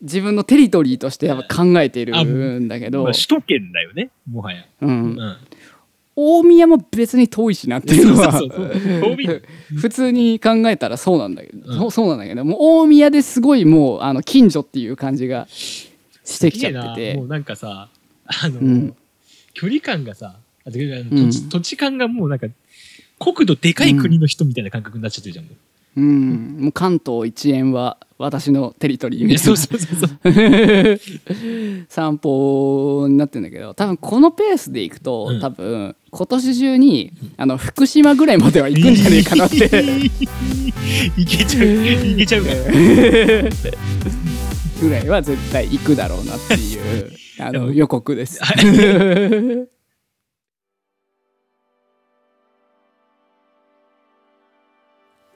自分のテリトリーとしてやっぱ考えているんだけど、まあ、首都圏だよねもはや、うん。うん、大宮も別に遠いしなっていうのは。普通に考えたらそうなんだけど、そうなんだけどもう大宮ですごいもうあの近所っていう感じがしてきちゃってて。もうなんかさあの、うん。距離感がさ土地土地感がもうなんか国土でかい国の人みたいな感覚になっちゃってるじゃん、もう。うん、もう関東一円は私のテリトリーみたいな。そうそうそうそう。散歩になってるんだけど多分このペースで行くと、うん。多分今年中にあの福島ぐらいまでは行くんじゃねえかなって。いけちゃういけちゃうから ぐらいは絶対行くだろうなっていう あの予告です。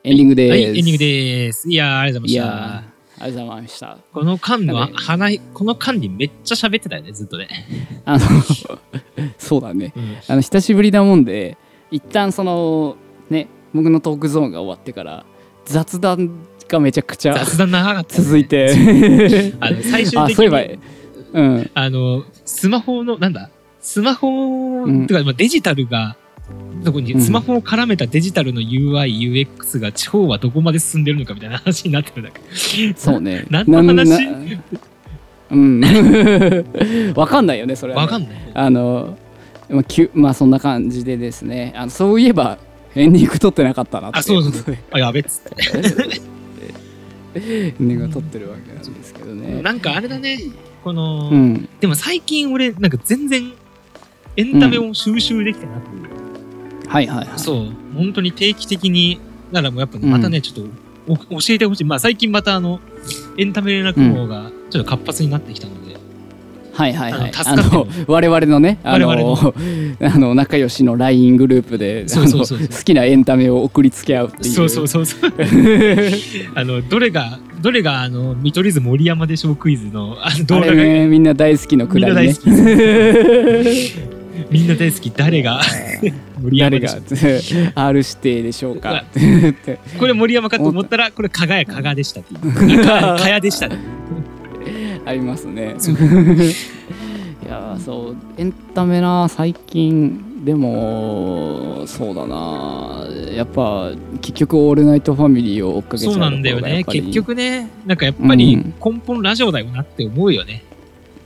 エンディングです。はいエンディングですいやーありがとうごいざいましたありがとうございました。この間の話この間にめっちゃ喋ってたよねずっとね、あのそうだね。うんあの久しぶりなもんで一旦そのね僕のトークゾーンが終わってから雑談がめちゃくちゃ雑談長かった、ね、続いて。あの最終あ的にそうん。あのスマホのなんだ？スマホ、うん。とかまあデジタルがどこにうん。スマホを絡めたデジタルの UIUX が地方はどこまで進んでるのかみたいな話になってるんだけどそうね。何の話？なうん。わかんないよねそれはね、わかんない。あのまあきゅまあそんな感じでですね。あのそういえばエンディング撮ってなかったなってあそうそうそう。あやべっつってエンディングを撮ってるわけなんですけどね。なんかあれだね。この、うん。でも最近俺なんか全然エンタメを収集できてなく、はいはいはい。そう。本当に定期的にならもうやっぱまたね、ちょっとお教えてほしい。まあ最近またあのエンタメ連絡網がちょっと活発になってきたので、はいはいはい。あの 我々のねあの あの仲良しの LINE グループで好きなエンタメを送りつけ合うっていう。そうそうそうそう。あのどれがどれがあの見取り図森山でしょうクイズのあの動あ画が、れねみんな大好きのくだりね。みんな大好 みんな大好き。誰が森山がょ R 指定でしょうか。これ森山かと思ったらこれ加賀や加賀でしたっていう。か加賀でしたねありますね いやーそうエンタメな最近でもそうだなやっぱ結局「オールナイトファミリー」を追っかけちゃうそうなんだよね。結局ね、なんかやっぱりうん根本ラジオだよなって思うよね。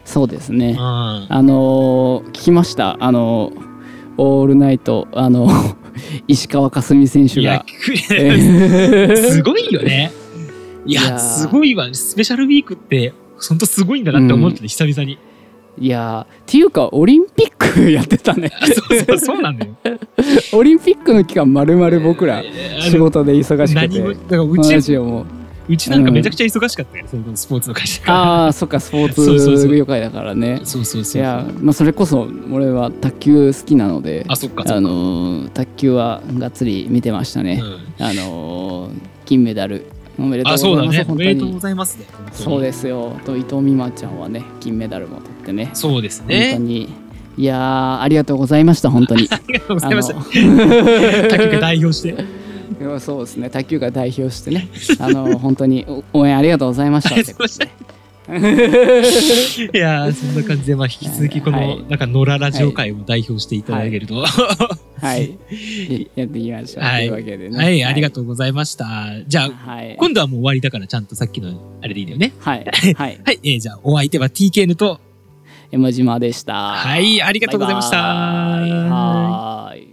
そうですねうん。あのー聞きました？あのーオールナイトあの 石川佳純選手が、く すごいよね。いや、いやーすごいわ。スペシャルウィークって、ほんとすごいんだなって思ってて、久々に。いやーっていうかオリンピックやってたねあそうそう、そうなんだよ。オリンピックの期間まるまる僕ら仕事で忙しくてうち、もうちなんかめちゃくちゃ忙しかったよ、そのスポーツの会社が。ああそっかスポーツ業界だからねそうそうそう。いやまあそれこそ俺は卓球好きなのであ、そっか、そっか。あのー卓球はがっつり見てましたね、うんあのー金メダルおめでとうあ、ございます、そうだね。お本当めでとうごにざいますね。そうですよと伊藤美誠ちゃんはね金メダルも取ってねそうです本当ね。にいやーありがとうございました本当に ありがとうございました。あ 卓球界代表して。い やそうですね卓球界代表してねあの本当にお応援ありがとうございましたありがとうござい いやーそんな感じで、まあ、引き続きこの、はい。なんか、野良ラジオ会を代表していただけると。は はい。やっていきましょう、はい。というわけでね。い、ありがとうございました。じゃあ、はい。今度はもう終わりだから、ちゃんとさっきのあれでいいんだよね。はい。はい。はい、えーじゃあ、お相手は TKN と、山島でした。はい、ありがとうございました。はーい